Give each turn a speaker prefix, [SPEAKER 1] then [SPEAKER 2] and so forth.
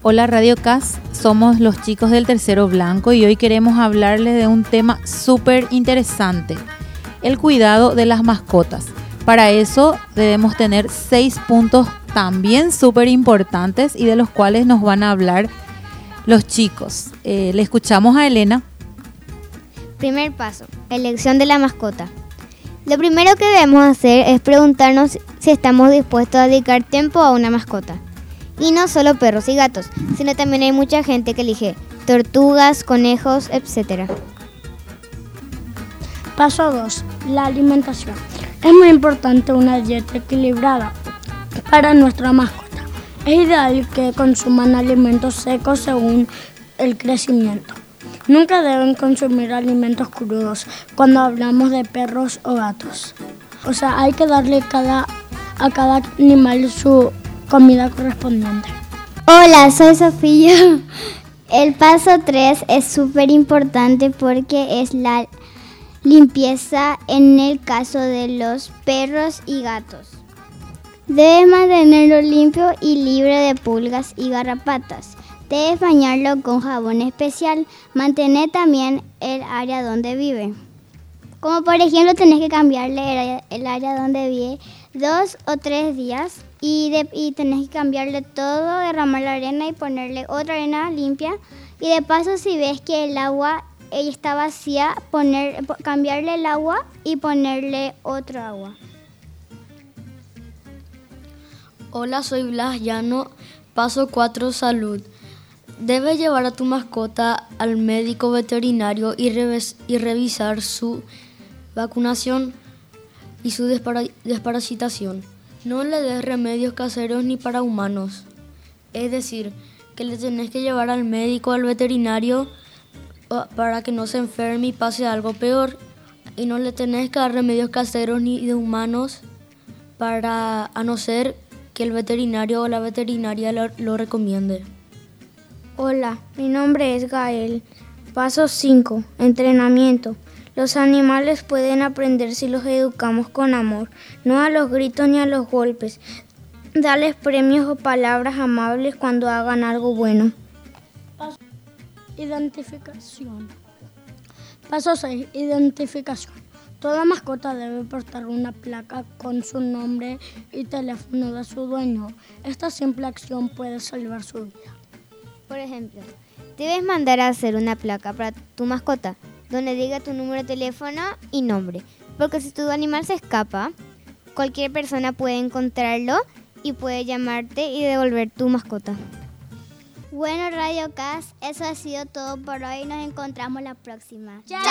[SPEAKER 1] Hola Radio CAS, somos los chicos del Tercero Blanco y hoy queremos hablarles de un tema súper interesante, el cuidado de las mascotas. Para eso debemos tener seis puntos también súper importantes y de los cuales nos van a hablar los chicos. Eh, le escuchamos a Elena.
[SPEAKER 2] Primer paso, elección de la mascota. Lo primero que debemos hacer es preguntarnos si estamos dispuestos a dedicar tiempo a una mascota. Y no solo perros y gatos, sino también hay mucha gente que elige tortugas, conejos, etc.
[SPEAKER 3] Paso 2. La alimentación. Es muy importante una dieta equilibrada para nuestra mascota. Es ideal que consuman alimentos secos según el crecimiento. Nunca deben consumir alimentos crudos cuando hablamos de perros o gatos. O sea, hay que darle cada, a cada animal su comida correspondiente.
[SPEAKER 4] Hola, soy Sofía. El paso 3 es súper importante porque es la limpieza en el caso de los perros y gatos. Debes mantenerlo limpio y libre de pulgas y garrapatas. Debes bañarlo con jabón especial. Mantener también el área donde vive. Como por ejemplo tenés que cambiarle el área donde vive dos o tres días y, y tenés que cambiarle todo, derramar la arena y ponerle otra arena limpia. Y de paso si ves que el agua ella está vacía, poner, cambiarle el agua y ponerle otro agua.
[SPEAKER 5] Hola, soy Blas Llano, paso 4 salud. Debes llevar a tu mascota al médico veterinario y, y revisar su vacunación y su desparasitación. No le des remedios caseros ni para humanos. Es decir, que le tenés que llevar al médico, al veterinario, para que no se enferme y pase algo peor. Y no le tenés que dar remedios caseros ni de humanos para, a no ser que el veterinario o la veterinaria lo, lo recomiende.
[SPEAKER 6] Hola, mi nombre es Gael. Paso 5. Entrenamiento. Los animales pueden aprender si los educamos con amor, no a los gritos ni a los golpes. Dales premios o palabras amables cuando hagan algo bueno.
[SPEAKER 3] Identificación. Paso 6. Identificación. Toda mascota debe portar una placa con su nombre y teléfono de su dueño. Esta simple acción puede salvar su vida.
[SPEAKER 2] Por ejemplo, debes mandar a hacer una placa para tu mascota donde diga tu número de teléfono y nombre. Porque si tu animal se escapa, cualquier persona puede encontrarlo y puede llamarte y devolver tu mascota.
[SPEAKER 4] Bueno, Radio Cas, eso ha sido todo por hoy. Nos encontramos la próxima.
[SPEAKER 2] ¡Chao!